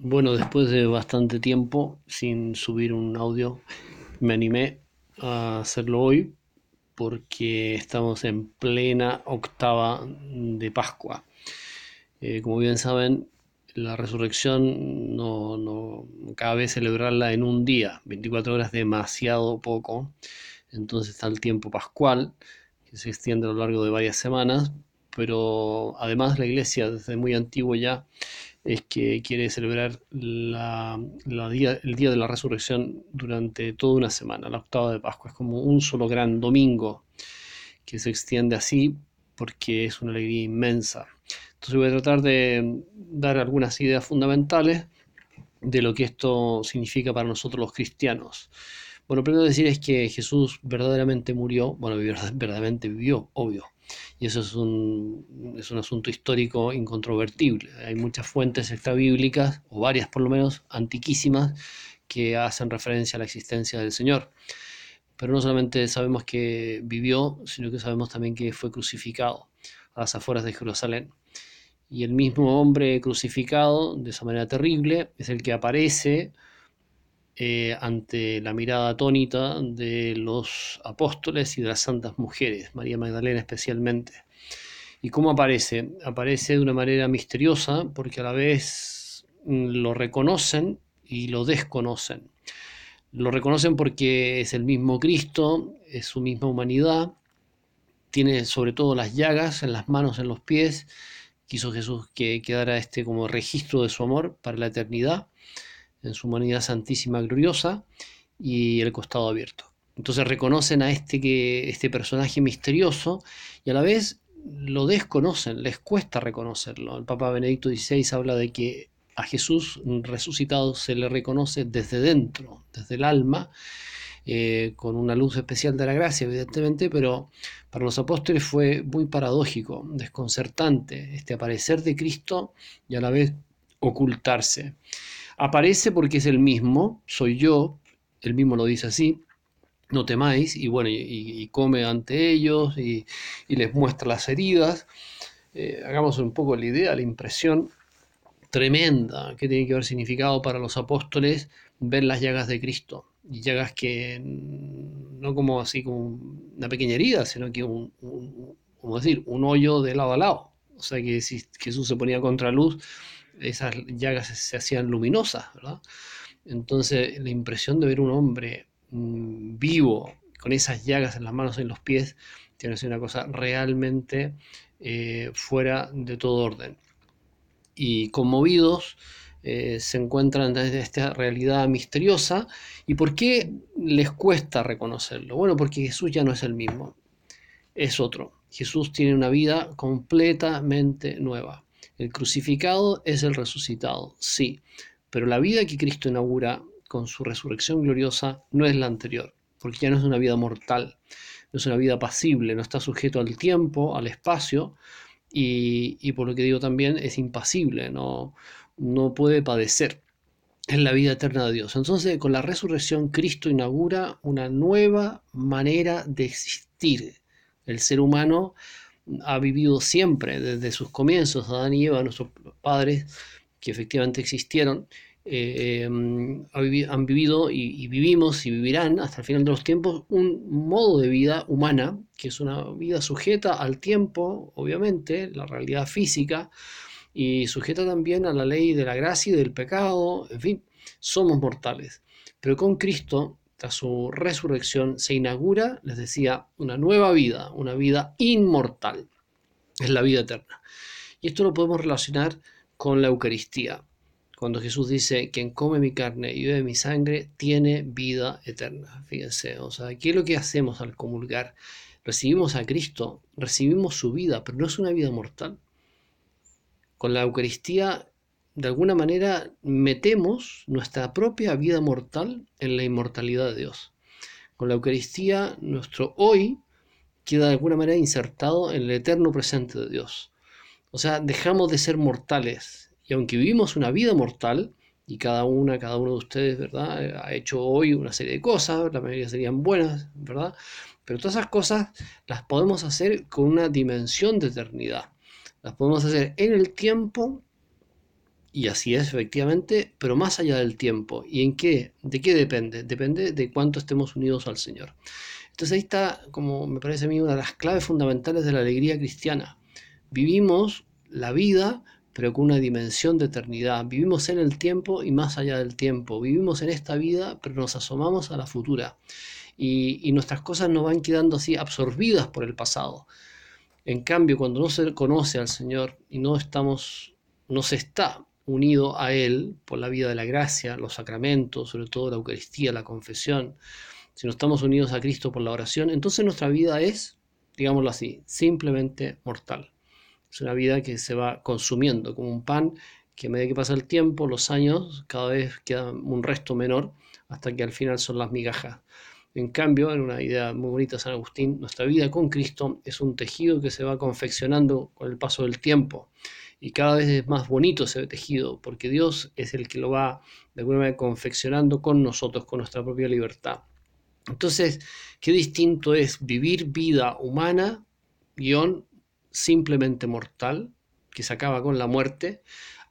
Bueno, después de bastante tiempo sin subir un audio, me animé a hacerlo hoy porque estamos en plena octava de Pascua. Eh, como bien saben, la resurrección no, no cabe celebrarla en un día, 24 horas demasiado poco, entonces está el tiempo pascual que se extiende a lo largo de varias semanas, pero además la iglesia desde muy antiguo ya es que quiere celebrar el día de la resurrección durante toda una semana, la octava de Pascua. Es como un solo gran domingo que se extiende así porque es una alegría inmensa. Entonces voy a tratar de dar algunas ideas fundamentales de lo que esto significa para nosotros los cristianos. Bueno, primero decir es que Jesús verdaderamente murió, bueno, verdaderamente vivió, obvio, y eso es un, es un asunto histórico incontrovertible. Hay muchas fuentes extrabíblicas, o varias por lo menos, antiquísimas, que hacen referencia a la existencia del Señor. Pero no solamente sabemos que vivió, sino que sabemos también que fue crucificado a las afueras de Jerusalén. Y el mismo hombre crucificado de esa manera terrible es el que aparece eh, ante la mirada atónita de los apóstoles y de las santas mujeres, María Magdalena especialmente. ¿Y cómo aparece? Aparece de una manera misteriosa porque a la vez mm, lo reconocen y lo desconocen. Lo reconocen porque es el mismo Cristo, es su misma humanidad, tiene sobre todo las llagas en las manos, en los pies. Quiso Jesús que quedara este como registro de su amor para la eternidad en su humanidad santísima gloriosa y el costado abierto. Entonces reconocen a este, que, este personaje misterioso y a la vez lo desconocen, les cuesta reconocerlo. El Papa Benedicto XVI habla de que a Jesús resucitado se le reconoce desde dentro, desde el alma, eh, con una luz especial de la gracia, evidentemente, pero para los apóstoles fue muy paradójico, desconcertante, este aparecer de Cristo y a la vez ocultarse. Aparece porque es el mismo, soy yo, el mismo lo dice así, no temáis, y bueno, y, come ante ellos y, les muestra las heridas. Eh, hagamos un poco la idea, la impresión tremenda que tiene que haber significado para los apóstoles ver las llagas de Cristo. Y llagas que no como así como una pequeña herida, sino que un, decir, un hoyo de lado a lado. O sea que si Jesús se ponía contra luz, esas llagas se, hacían luminosas, ¿verdad? Entonces la impresión de ver un hombre mm, vivo con esas llagas en las manos y en los pies tiene que ser una cosa realmente eh, fuera de todo orden. Y conmovidos eh, se encuentran desde esta realidad misteriosa. ¿Y por qué les cuesta reconocerlo? Bueno, porque Jesús ya no es el mismo, es otro. Jesús tiene una vida completamente nueva. El crucificado es el resucitado, sí, pero la vida que Cristo inaugura con su resurrección gloriosa no es la anterior, porque ya no es una vida mortal, no es una vida pasible, no está sujeto al tiempo, al espacio, y, por lo que digo también es impasible, no, no puede padecer. Es la vida eterna de Dios. Entonces, con la resurrección, Cristo inaugura una nueva manera de existir. El ser humano ha vivido siempre, desde sus comienzos, Adán y Eva, nuestros padres, que efectivamente existieron, eh, em, han vivido y, vivimos y vivirán hasta el final de los tiempos un modo de vida humana, que es una vida sujeta al tiempo, obviamente, la realidad física, y sujeta también a la ley de la gracia y del pecado, en fin, somos mortales. Pero con Cristo tras su resurrección, se inaugura, les decía, una nueva vida, una vida inmortal. Es la vida eterna. Y esto lo podemos relacionar con la Eucaristía. Cuando Jesús dice, quien come mi carne y bebe mi sangre, tiene vida eterna. Fíjense, o sea, ¿qué es lo que hacemos al comulgar? Recibimos a Cristo, recibimos su vida, pero no es una vida mortal. Con la Eucaristía de alguna manera metemos nuestra propia vida mortal en la inmortalidad de Dios. Con la Eucaristía, nuestro hoy queda de alguna manera insertado en el eterno presente de Dios. O sea, dejamos de ser mortales. Y aunque vivimos una vida mortal, y cada una, cada uno de ustedes, ¿verdad? Ha hecho hoy una serie de cosas, la mayoría serían buenas, ¿verdad? Pero todas esas cosas las podemos hacer con una dimensión de eternidad. Las podemos hacer en el tiempo Y así es, efectivamente, pero más allá del tiempo. ¿Y en qué? ¿De qué depende? Depende de cuánto estemos unidos al Señor. Entonces ahí está, como me parece a mí, una de las claves fundamentales de la alegría cristiana. Vivimos la vida, pero con una dimensión de eternidad. Vivimos en el tiempo y más allá del tiempo. Vivimos en esta vida, pero nos asomamos a la futura. Y, y nuestras cosas no van quedando así absorbidas por el pasado. En cambio, cuando no se conoce al Señor y no estamos, no se está unido a Él por la vida de la gracia, los sacramentos, sobre todo la Eucaristía, la confesión, si no estamos unidos a Cristo por la oración, entonces nuestra vida es, digámoslo así, simplemente mortal. Es una vida que se va consumiendo como un pan que a medida que pasa el tiempo, los años, cada vez queda un resto menor hasta que al final son las migajas. En cambio, en una idea muy bonita de San Agustín, nuestra vida con Cristo es un tejido que se va confeccionando con el paso del tiempo y cada vez es más bonito ese tejido, porque Dios es el que lo va de alguna manera confeccionando con nosotros, con nuestra propia libertad. Entonces, qué distinto es vivir vida humana, guion simplemente mortal, que se acaba con la muerte,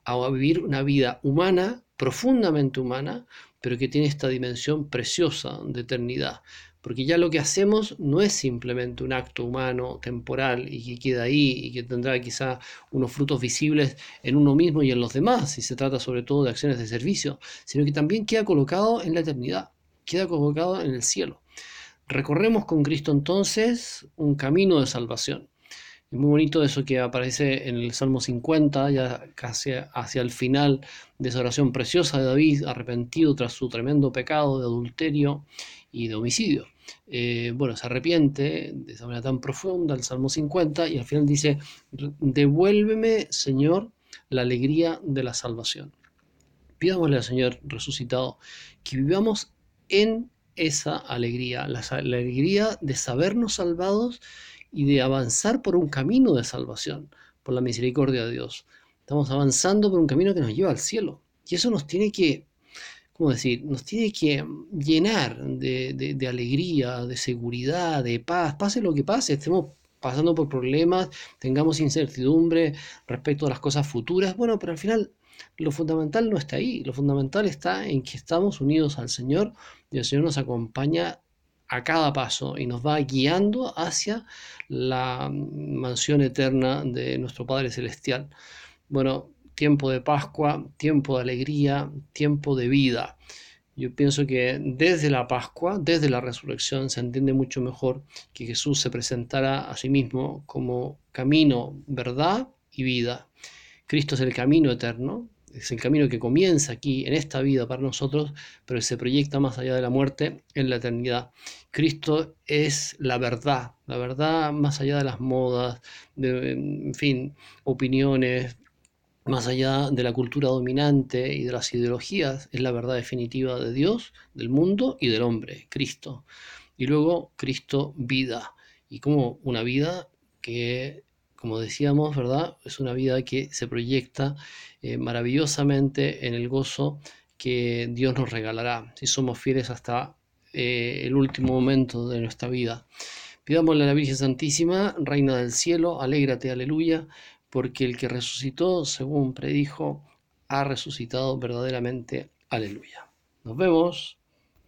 a vivir una vida humana, profundamente humana, pero que tiene esta dimensión preciosa de eternidad porque ya lo que hacemos no es simplemente un acto humano temporal y que queda ahí y que tendrá quizá unos frutos visibles en uno mismo y en los demás, si se trata sobre todo de acciones de servicio, sino que también queda colocado en la eternidad, queda colocado en el cielo. Recorremos con Cristo entonces un camino de salvación. Es muy bonito eso que aparece en el Salmo 50, ya casi hacia el final de esa oración preciosa de David, arrepentido tras su tremendo pecado de adulterio y de homicidio. Eh, bueno, se arrepiente de esa manera tan profunda, el Salmo 50, y al final dice, devuélveme, Señor, la alegría de la salvación. Pidámosle al Señor resucitado que vivamos en esa alegría, la alegría de sabernos salvados y de avanzar por un camino de salvación, por la misericordia de Dios. Estamos avanzando por un camino que nos lleva al cielo. Y eso nos tiene que, ¿cómo decir? Nos tiene que llenar de, alegría, de seguridad, de paz. Pase lo que pase, estemos pasando por problemas, tengamos incertidumbre respecto a las cosas futuras. Bueno, pero al final lo fundamental no está ahí. Lo fundamental está en que estamos unidos al Señor y el Señor nos acompaña a cada paso y nos va guiando hacia la mansión eterna de nuestro Padre Celestial. Bueno, tiempo de Pascua, tiempo de alegría, tiempo de vida. Yo pienso que desde la Pascua, desde la resurrección, se entiende mucho mejor que Jesús se presentara a sí mismo como camino, verdad y vida. Cristo es el camino eterno, es el camino que comienza aquí en esta vida para nosotros, pero se proyecta más allá de la muerte en la eternidad. Cristo es la verdad, la verdad más allá de las modas, de, en fin, opiniones, más allá de la cultura dominante y de las ideologías, es la verdad definitiva de Dios, del mundo y del hombre, Cristo. Y luego Cristo vida, y como una vida que como decíamos, ¿verdad? Es una vida que se proyecta eh, maravillosamente en el gozo que Dios nos regalará si somos fieles hasta eh, el último momento de nuestra vida. Pidámosle a la Virgen Santísima, Reina del Cielo, alégrate, aleluya, porque el que resucitó, según predijo, ha resucitado verdaderamente, aleluya. Nos vemos.